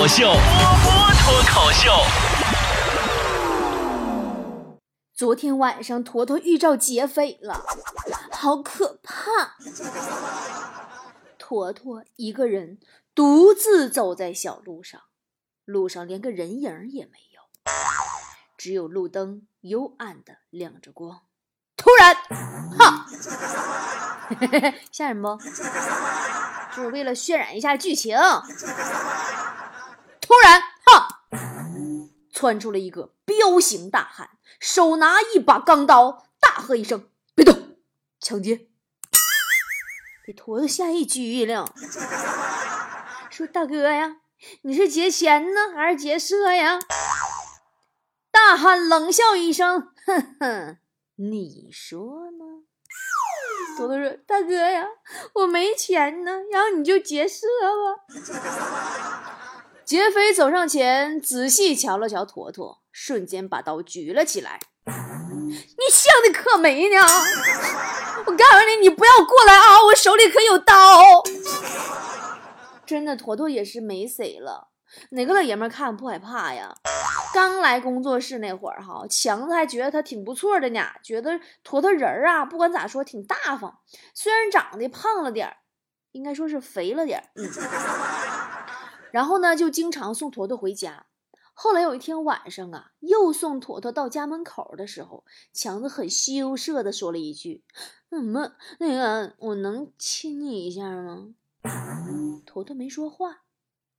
口秀，波波脱口秀。昨天晚上，坨坨遇着劫匪了，好可怕！坨坨一个人独自走在小路上，路上连个人影也没有，只有路灯幽暗的亮着光。突然，哈，吓人不？就是为了渲染一下剧情。突然，哈，窜出了一个彪形大汉。手拿一把钢刀，大喝一声：“别动！抢劫！”给坨坨吓一激灵，说：“大哥呀，你是劫钱呢，还是劫色呀？”大汉冷笑一声：“哼哼，你说呢？”坨坨说：“大哥呀，我没钱呢，然后你就劫色吧。”劫匪走上前，仔细瞧了瞧坨坨。瞬间把刀举了起来，你想的可美呢！我告诉你，你不要过来啊！我手里可有刀。真的，坨坨也是没谁了。哪个老爷们看不害怕呀？刚来工作室那会儿，哈，强子还觉得他挺不错的呢，觉得坨坨人儿啊，不管咋说挺大方。虽然长得胖了点儿，应该说是肥了点儿，嗯。然后呢，就经常送坨坨回家。后来有一天晚上啊，又送坨坨到家门口的时候，强子很羞涩的说了一句：“怎么，那个我能亲你一下吗？”坨坨没说话，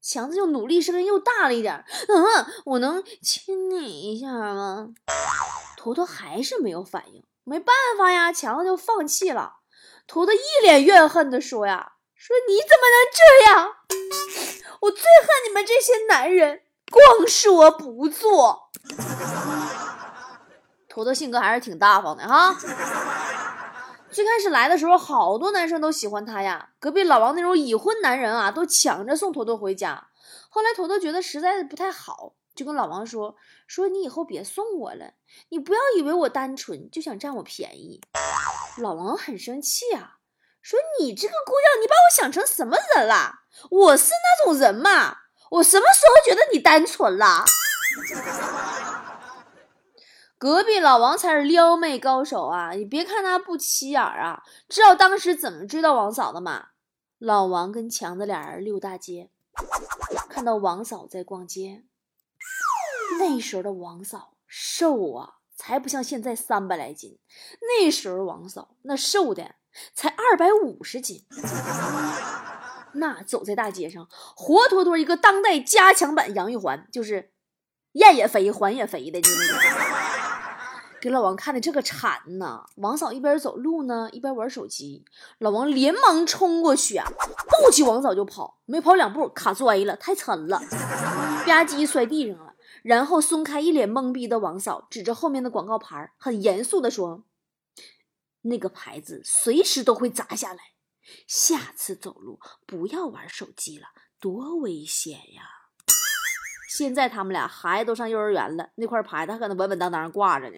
强子就努力声音又大了一点：“嗯，我能亲你一下吗？”坨坨还是没有反应，没办法呀，强子就放弃了。坨坨一脸怨恨的说：“呀，说你怎么能这样？我最恨你们这些男人。”光说不做，坨坨性格还是挺大方的哈。最开始来的时候，好多男生都喜欢他呀。隔壁老王那种已婚男人啊，都抢着送坨坨回家。后来坨坨觉得实在是不太好，就跟老王说：“说你以后别送我了，你不要以为我单纯就想占我便宜。”老王很生气啊，说：“你这个姑娘，你把我想成什么人了？我是那种人吗？”我什么时候觉得你单纯了？隔壁老王才是撩妹高手啊！你别看他不起眼啊，知道当时怎么追到王嫂的吗？老王跟强子俩人溜大街，看到王嫂在逛街。那时候的王嫂瘦啊，才不像现在三百来斤。那时候王嫂那瘦的才二百五十斤。那走在大街上，活脱脱一个当代加强版杨玉环，就是燕也肥，环也肥的，就那种。给老王看的这个馋呐！王嫂一边走路呢，一边玩手机。老王连忙冲过去啊，抱起王嫂就跑，没跑两步卡摔了，太沉了，吧唧摔地上了。然后松开一脸懵逼的王嫂，指着后面的广告牌，很严肃的说：“那个牌子随时都会砸下来。”下次走路不要玩手机了，多危险呀！现在他们俩孩子都上幼儿园了，那块牌子还搁那稳稳当当挂着呢。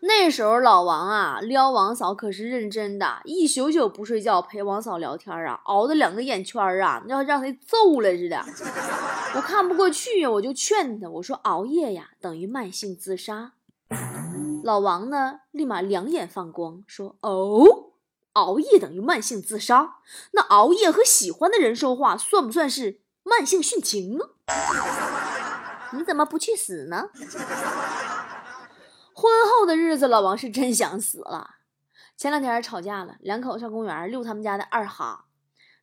那时候老王啊撩王嫂可是认真的，一宿宿不睡觉陪王嫂聊天啊，熬的两个眼圈啊，要让他揍了似的。我看不过去呀，我就劝他，我说熬夜呀等于慢性自杀。老王呢立马两眼放光，说哦。熬夜等于慢性自杀？那熬夜和喜欢的人说话算不算是慢性殉情呢？你怎么不去死呢？婚后的日子，老王是真想死了。前两天吵架了，两口子上公园遛他们家的二哈，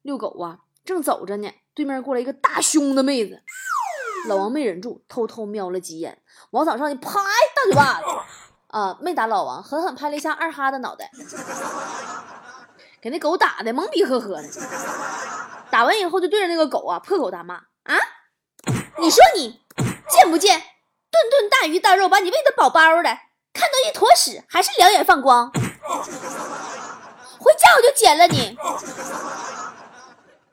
遛狗啊，正走着呢，对面过来一个大胸的妹子，老王没忍住，偷偷瞄了几眼，往嫂上去啪大嘴巴子，啊，没打老王，狠狠拍了一下二哈的脑袋。给那狗打的懵逼呵呵的，打完以后就对着那个狗啊破口大骂啊！你说你贱不贱？顿顿大鱼大肉把你喂的饱饱的，看到一坨屎还是两眼放光。回家我就剪了你。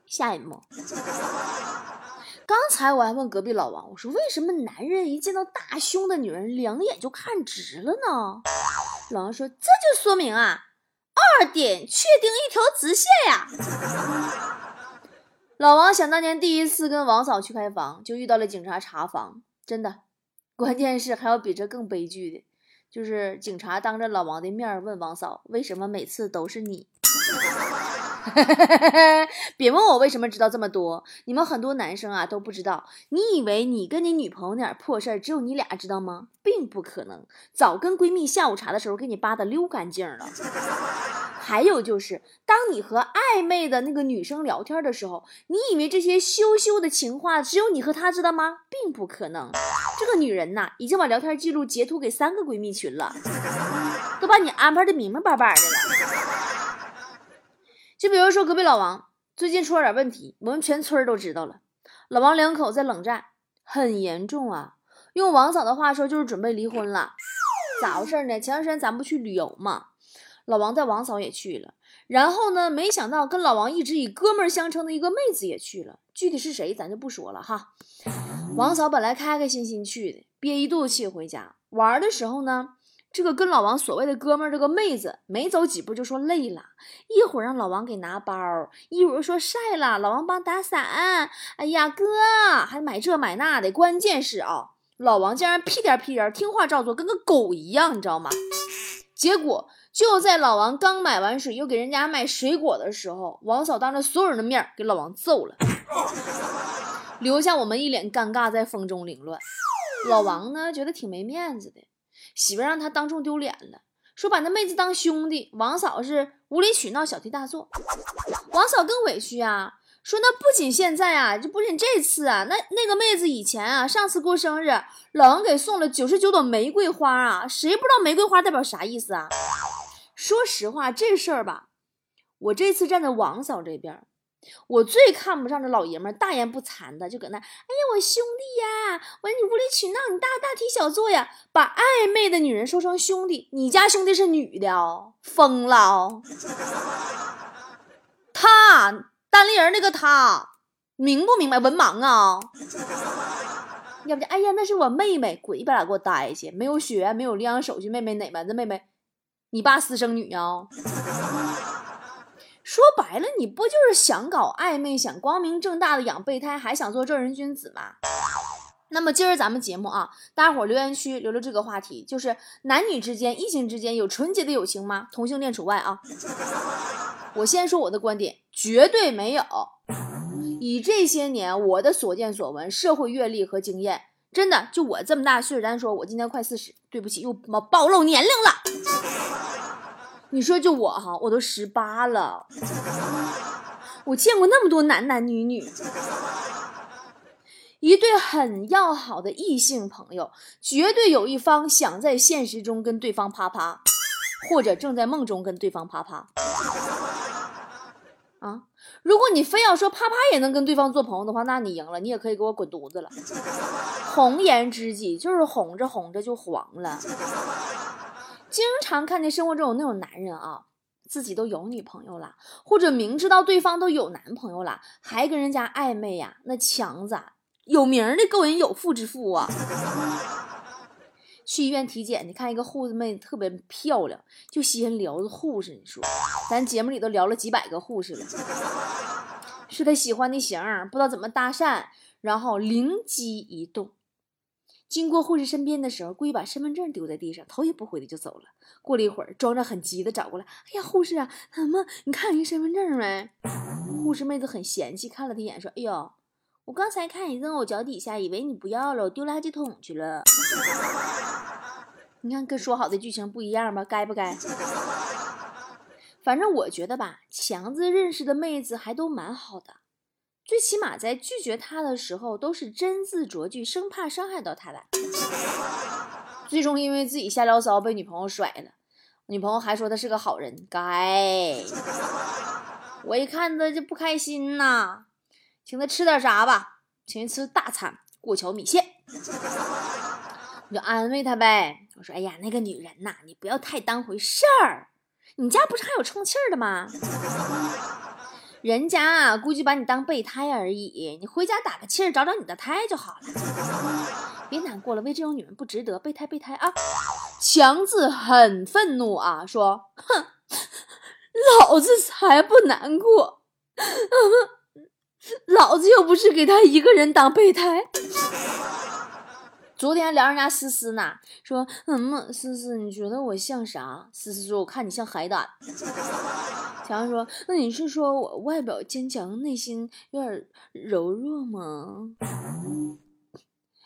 下一幕，刚才我还问隔壁老王，我说为什么男人一见到大胸的女人两眼就看直了呢？老王说这就说明啊。二点确定一条直线呀！老王想当年第一次跟王嫂去开房，就遇到了警察查房，真的。关键是还有比这更悲剧的，就是警察当着老王的面问王嫂：“为什么每次都是你？” 别问我为什么知道这么多，你们很多男生啊都不知道。你以为你跟你女朋友那点破事儿只有你俩知道吗？并不可能，早跟闺蜜下午茶的时候给你扒的溜干净了。还有就是，当你和暧昧的那个女生聊天的时候，你以为这些羞羞的情话只有你和她知道吗？并不可能，这个女人呐，已经把聊天记录截图给三个闺蜜群了，都把你安排的明明白白的了。就比如说隔壁老王最近出了点问题，我们全村都知道了。老王两口在冷战，很严重啊。用王嫂的话说，就是准备离婚了。咋回事呢？前段时间咱不去旅游嘛。老王带王嫂也去了，然后呢，没想到跟老王一直以哥们相称的一个妹子也去了，具体是谁咱就不说了哈。王嫂本来开开心心去的，憋一肚子气回家玩的时候呢，这个跟老王所谓的哥们儿这个妹子没走几步就说累了，一会儿让老王给拿包，一会儿说晒了，老王帮打伞。哎呀，哥还买这买那的，关键是啊，老王竟然屁颠屁颠听话照做，跟个狗一样，你知道吗？结果。就在老王刚买完水，又给人家买水果的时候，王嫂当着所有人的面给老王揍了，留下我们一脸尴尬，在风中凌乱。老王呢，觉得挺没面子的，媳妇让他当众丢脸了，说把那妹子当兄弟。王嫂是无理取闹，小题大做。王嫂更委屈啊，说那不仅现在啊，就不仅这次啊，那那个妹子以前啊，上次过生日，老王给送了九十九朵玫瑰花啊，谁不知道玫瑰花代表啥意思啊？说实话，这事儿吧，我这次站在王嫂这边，我最看不上这老爷们大言不惭的，就搁那，哎呀，我兄弟呀，我说你无理取闹，你大大题小做呀，把暧昧的女人说成兄弟，你家兄弟是女的哦，疯了哦，他单立人那个他，明不明白？文盲啊？要不就哎呀，那是我妹妹，鬼把俩给我待去，没有血缘，没有领养手续，妹妹哪门子妹妹？你爸私生女啊？说白了，你不就是想搞暧昧，想光明正大的养备胎，还想做正人君子吗？那么今儿咱们节目啊，大家伙留言区留留这个话题，就是男女之间、异性之间有纯洁的友情吗？同性恋除外啊。我先说我的观点，绝对没有。以这些年我的所见所闻、社会阅历和经验，真的就我这么大岁数，咱说我今年快四十，对不起，又暴暴露年龄了。你说就我哈，我都十八了，我见过那么多男男女女，一对很要好的异性朋友，绝对有一方想在现实中跟对方啪啪，或者正在梦中跟对方啪啪。啊，如果你非要说啪啪也能跟对方做朋友的话，那你赢了，你也可以给我滚犊子了。红颜知己就是哄着哄着就黄了。经常看见生活中有那种男人啊，自己都有女朋友了，或者明知道对方都有男朋友了，还跟人家暧昧呀，那强子有名的勾引有妇之夫啊！去医院体检，你看一个护士妹特别漂亮，就稀罕聊护士。你说，咱节目里都聊了几百个护士了，是他喜欢的型，不知道怎么搭讪，然后灵机一动。经过护士身边的时候，故意把身份证丢在地上，头也不回的就走了。过了一会儿，装着很急的找过来，哎呀，护士啊，怎么？你看人身份证没？护士妹子很嫌弃，看了他一眼，说：“哎呦，我刚才看你扔我脚底下，以为你不要了，我丢垃圾桶去了。你看跟说好的剧情不一样吧？该不该？反正我觉得吧，强子认识的妹子还都蛮好的。”最起码在拒绝他的时候都是真字琢句，生怕伤害到他的。最终因为自己瞎聊骚被女朋友甩了，女朋友还说他是个好人，该。我一看他就不开心呐，请他吃点啥吧，请他吃大餐过桥米线。我就安慰他呗，我说：“哎呀，那个女人呐，你不要太当回事儿，你家不是还有充气儿的吗？”人家啊，估计把你当备胎而已。你回家打个气儿，找找你的胎就好了。别难过了，为这种女人不值得。备胎，备胎啊！强子很愤怒啊，说：“哼，老子才不难过。老子又不是给他一个人当备胎。昨天聊人家思思呢，说嗯思思，你觉得我像啥？思思说我看你像海胆。强强说那你是说我外表坚强，内心有点柔弱吗？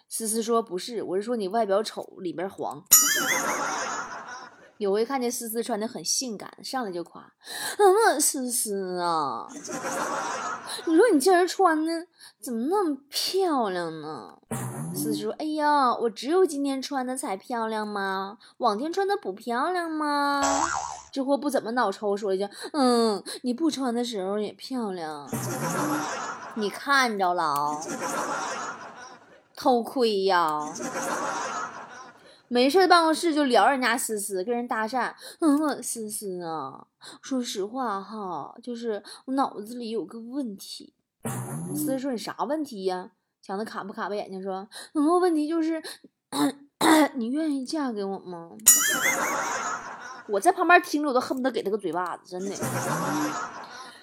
思思说不是，我是说你外表丑，里边黄。有回看见思思穿的很性感，上来就夸，嗯，思思啊，你说你今儿穿的怎么那么漂亮呢？思思说，哎呀，我只有今天穿的才漂亮吗？往天穿的不漂亮吗？这货不怎么脑抽，说一句，嗯，你不穿的时候也漂亮，你看着了啊，偷窥呀。没事，办公室就聊人家思思，跟人搭讪。嗯，思思啊，说实话哈，就是我脑子里有个问题。思思说：“你啥问题呀？”强子卡不卡巴眼睛说：“嗯，问题就是，你愿意嫁给我吗？”我在旁边听着，我都恨不得给他个嘴巴子，真的。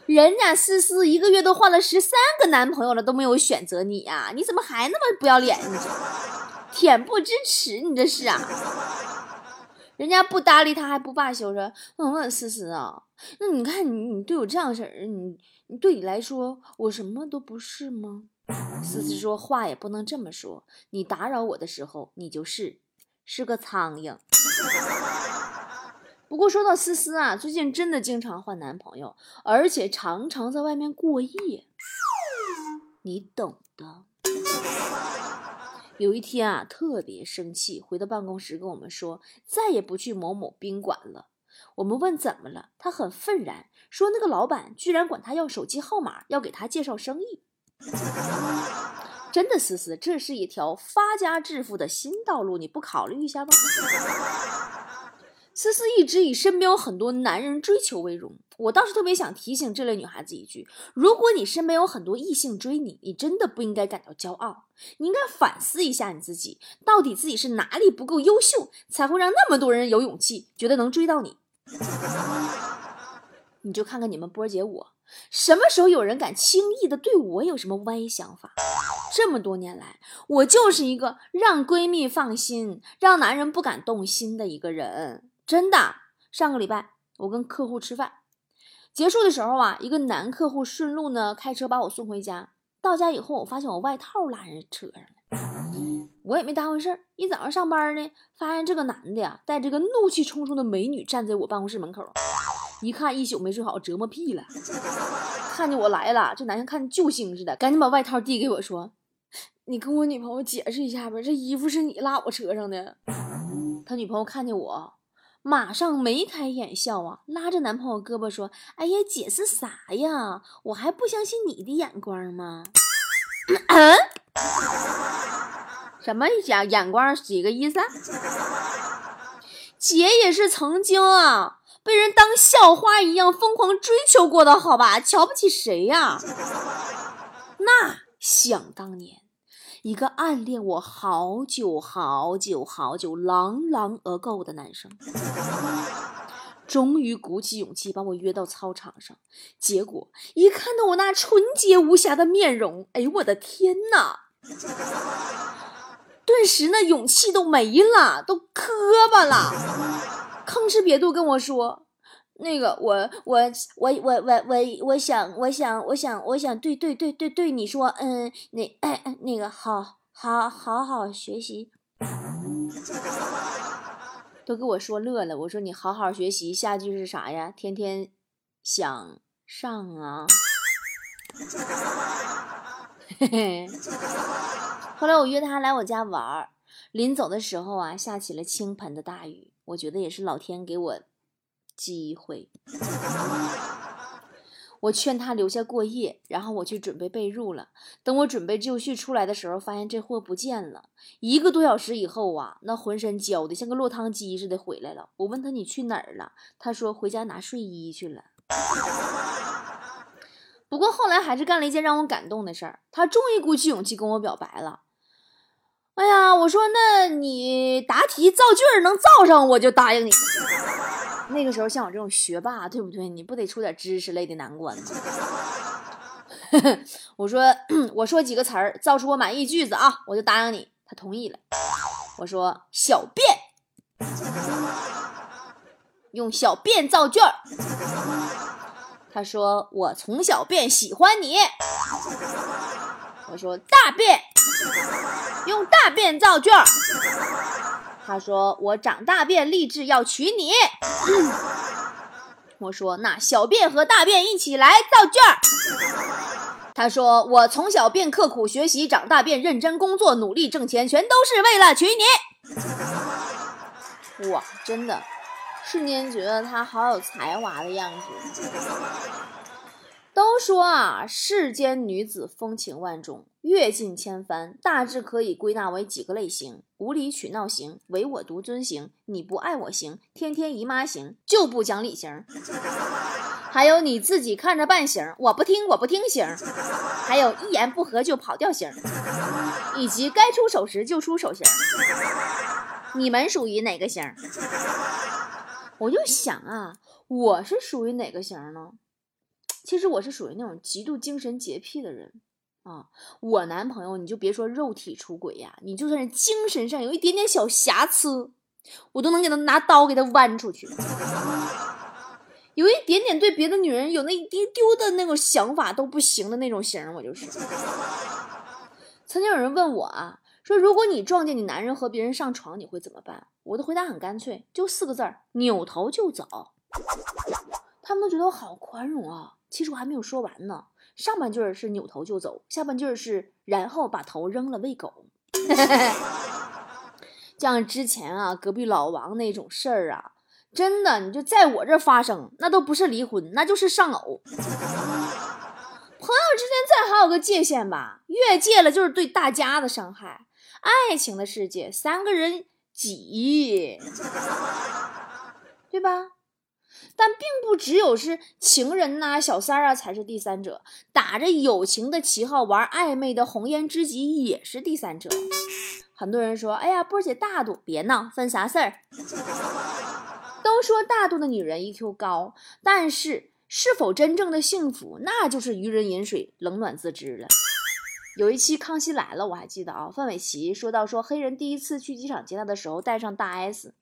人家思思一个月都换了十三个男朋友了，都没有选择你呀，你怎么还那么不要脸呢？恬不知耻，你这是啊？人家不搭理他还不罢休，说：“嗯，思思啊，那你看你，你对我这样式儿，你你对你来说，我什么都不是吗？”思思说话也不能这么说，你打扰我的时候，你就是是个苍蝇。不过说到思思啊，最近真的经常换男朋友，而且常常在外面过夜，你懂的。有一天啊，特别生气，回到办公室跟我们说再也不去某某宾馆了。我们问怎么了，他很愤然说那个老板居然管他要手机号码，要给他介绍生意。真的，思思，这是一条发家致富的新道路，你不考虑一下吗？思思一直以身边有很多男人追求为荣，我倒是特别想提醒这类女孩子一句：如果你身边有很多异性追你，你真的不应该感到骄傲，你应该反思一下你自己，到底自己是哪里不够优秀，才会让那么多人有勇气觉得能追到你？你就看看你们波姐我，什么时候有人敢轻易的对我有什么歪想法？这么多年来，我就是一个让闺蜜放心，让男人不敢动心的一个人。真的，上个礼拜我跟客户吃饭，结束的时候啊，一个男客户顺路呢开车把我送回家。到家以后，我发现我外套落人车上了，我也没当回事儿。一早上上班呢，发现这个男的呀带着个怒气冲冲的美女站在我办公室门口，一看一宿没睡好，折磨屁了。看见我来了，这男生看救星似的，赶紧把外套递给我说：“你跟我女朋友解释一下呗，这衣服是你落我车上的。”他女朋友看见我。马上眉开眼笑啊，拉着男朋友胳膊说：“哎呀，姐是啥呀？我还不相信你的眼光吗？”嗯？什么眼眼光几个意思？姐也是曾经啊，被人当校花一样疯狂追求过的，好吧？瞧不起谁呀？那想当年。一个暗恋我好久好久好久、朗朗而购的男生，终于鼓起勇气把我约到操场上。结果一看到我那纯洁无瑕的面容，哎呦我的天哪！顿时那勇气都没了，都磕巴了，吭哧瘪肚跟我说。那个我我我我我我我想我想我想我想对对对对对你说嗯那那个好好好好学习，都给我说乐了。我说你好好学习，下句是啥呀？天天想上啊。嘿嘿。后来我约他来我家玩儿，临走的时候啊，下起了倾盆的大雨。我觉得也是老天给我。机会，我劝他留下过夜，然后我去准备被褥了。等我准备就绪出来的时候，发现这货不见了。一个多小时以后啊，那浑身焦的像个落汤鸡似的回来了。我问他你去哪儿了？他说回家拿睡衣去了。不过后来还是干了一件让我感动的事儿，他终于鼓起勇气跟我表白了。哎呀，我说那你答题造句能造上，我就答应你。那个时候像我这种学霸，对不对？你不得出点知识类的难关吗？我说我说几个词儿，造出我满意句子啊，我就答应你。他同意了。我说小便，用小便造句儿。他说我从小便喜欢你。我说大便，用大便造句儿。他说我长大便立志要娶你。我说那小便和大便一起来造句儿。他说我从小便刻苦学习，长大便认真工作，努力挣钱，全都是为了娶你。哇，真的，瞬间觉得他好有才华的样子。都说啊，世间女子风情万种，阅尽千帆，大致可以归纳为几个类型：无理取闹型、唯我独尊型、你不爱我型、天天姨妈型、就不讲理型，还有你自己看着办型，我不听我不听型，还有一言不合就跑调型，以及该出手时就出手型。你们属于哪个型？我就想啊，我是属于哪个型呢？其实我是属于那种极度精神洁癖的人啊。我男朋友，你就别说肉体出轨呀，你就算是精神上有一点点小瑕疵，我都能给他拿刀给他剜出去。有一点点对别的女人有那一丢丢的那种想法都不行的那种型，我就是。曾经有人问我啊。说，如果你撞见你男人和别人上床，你会怎么办？我的回答很干脆，就四个字儿：扭头就走。他们都觉得我好宽容啊，其实我还没有说完呢。上半句是扭头就走，下半句是然后把头扔了喂狗。像之前啊，隔壁老王那种事儿啊，真的，你就在我这发生，那都不是离婚，那就是丧偶。朋友之间再还有个界限吧，越界了就是对大家的伤害。爱情的世界，三个人挤，对吧？但并不只有是情人呐、小三儿啊才是第三者，打着友情的旗号玩暧昧的红颜知己也是第三者。很多人说：“哎呀，波姐大度，别闹，分啥事儿？”都说大度的女人 EQ 高，但是是否真正的幸福，那就是渔人饮水，冷暖自知了。有一期《康熙来了》，我还记得啊。范玮琪说到说黑人第一次去机场接他的时候带上大 S，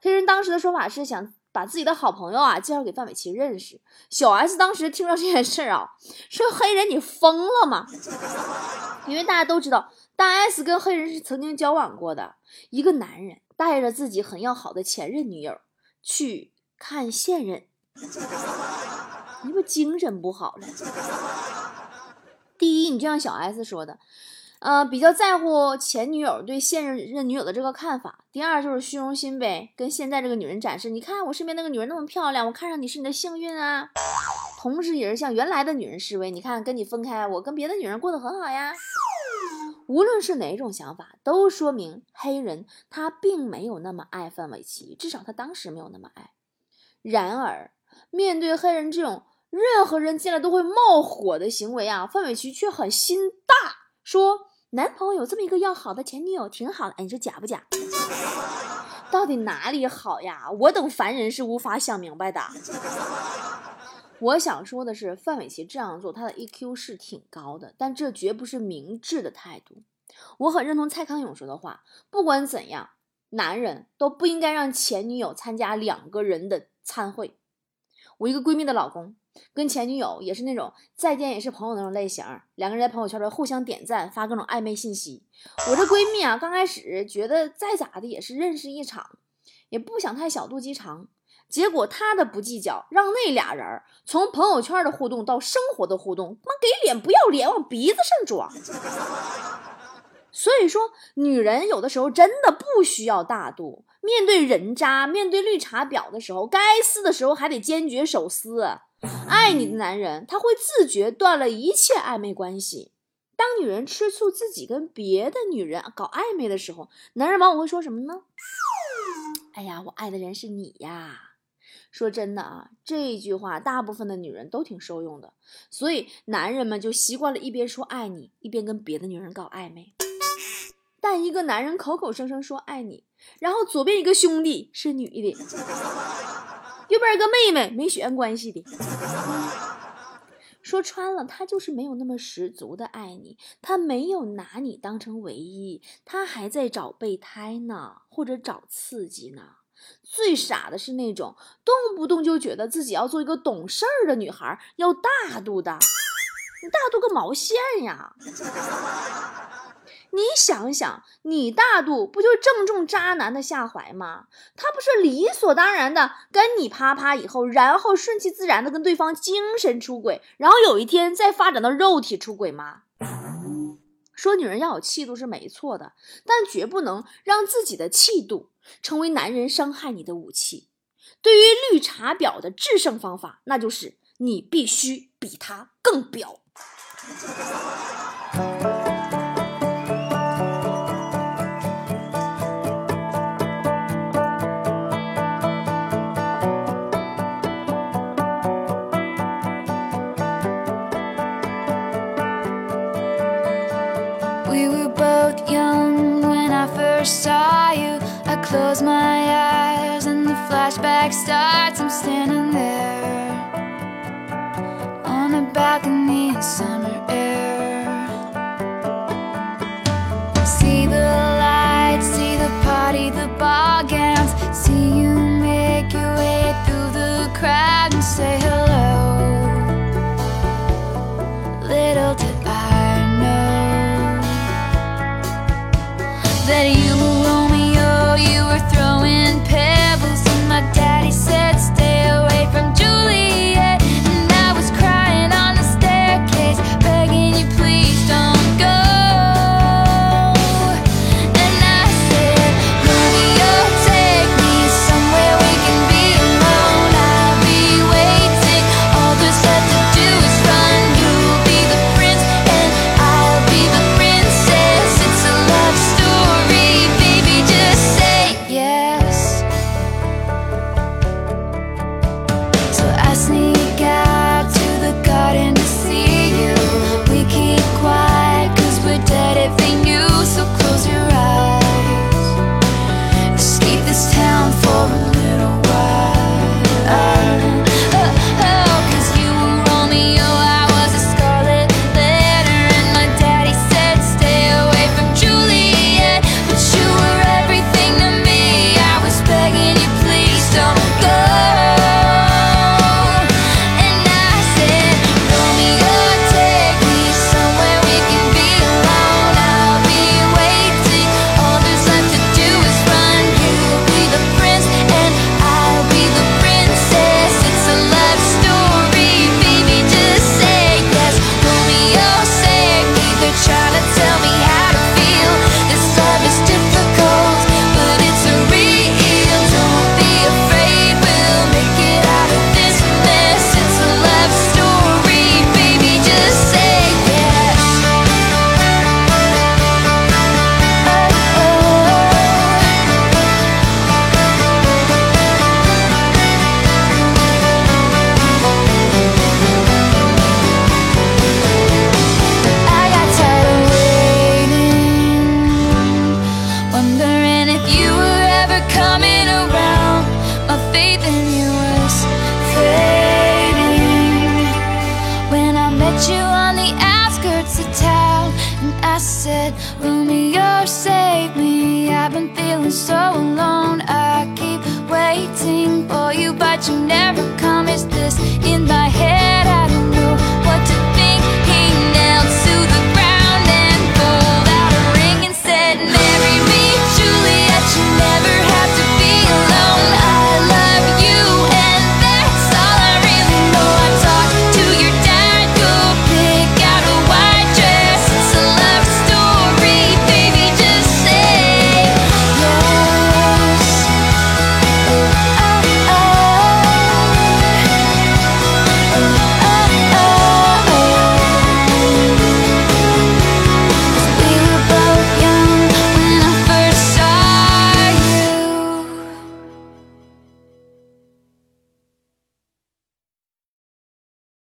黑人当时的说法是想把自己的好朋友啊介绍给范玮琪认识。小 S 当时听到这件事啊，说黑人你疯了吗？因为大家都知道大 S 跟黑人是曾经交往过的。一个男人带着自己很要好的前任女友去看现任，你不精神不好了？第一，你就像小 S 说的，呃，比较在乎前女友对现任女友的这个看法。第二就是虚荣心呗，跟现在这个女人展示，你看我身边那个女人那么漂亮，我看上你是你的幸运啊。同时也是向原来的女人示威，你看跟你分开，我跟别的女人过得很好呀。无论是哪种想法，都说明黑人他并没有那么爱范玮琪，至少他当时没有那么爱。然而，面对黑人这种。任何人见了都会冒火的行为啊，范玮琪却很心大，说男朋友有这么一个要好的前女友挺好的，哎，你说假不假？到底哪里好呀？我等凡人是无法想明白的。我想说的是，范玮琪这样做，他的 EQ 是挺高的，但这绝不是明智的态度。我很认同蔡康永说的话，不管怎样，男人都不应该让前女友参加两个人的参会。我一个闺蜜的老公。跟前女友也是那种再见也是朋友那种类型，两个人在朋友圈里互相点赞，发各种暧昧信息。我这闺蜜啊，刚开始觉得再咋的也是认识一场，也不想太小肚鸡肠。结果她的不计较，让那俩人从朋友圈的互动到生活的互动，妈给脸不要脸，往鼻子上装。所以说，女人有的时候真的不需要大度。面对人渣，面对绿茶婊的时候，该撕的时候还得坚决手撕。爱你的男人，他会自觉断了一切暧昧关系。当女人吃醋自己跟别的女人搞暧昧的时候，男人往往会说什么呢？哎呀，我爱的人是你呀！说真的啊，这句话大部分的女人都挺受用的，所以男人们就习惯了一边说爱你，一边跟别的女人搞暧昧。但一个男人口口声声说爱你，然后左边一个兄弟是女的。右边一个妹妹没血缘关系的，说穿了，他就是没有那么十足的爱你，他没有拿你当成唯一，他还在找备胎呢，或者找刺激呢。最傻的是那种动不动就觉得自己要做一个懂事儿的女孩，要大度的，你大度个毛线呀！你想想，你大度不就正中渣男的下怀吗？他不是理所当然的跟你啪啪以后，然后顺其自然的跟对方精神出轨，然后有一天再发展到肉体出轨吗？说女人要有气度是没错的，但绝不能让自己的气度成为男人伤害你的武器。对于绿茶婊的制胜方法，那就是你必须比他更婊。Close my eyes and the flashback starts. I'm standing there on a balcony in summer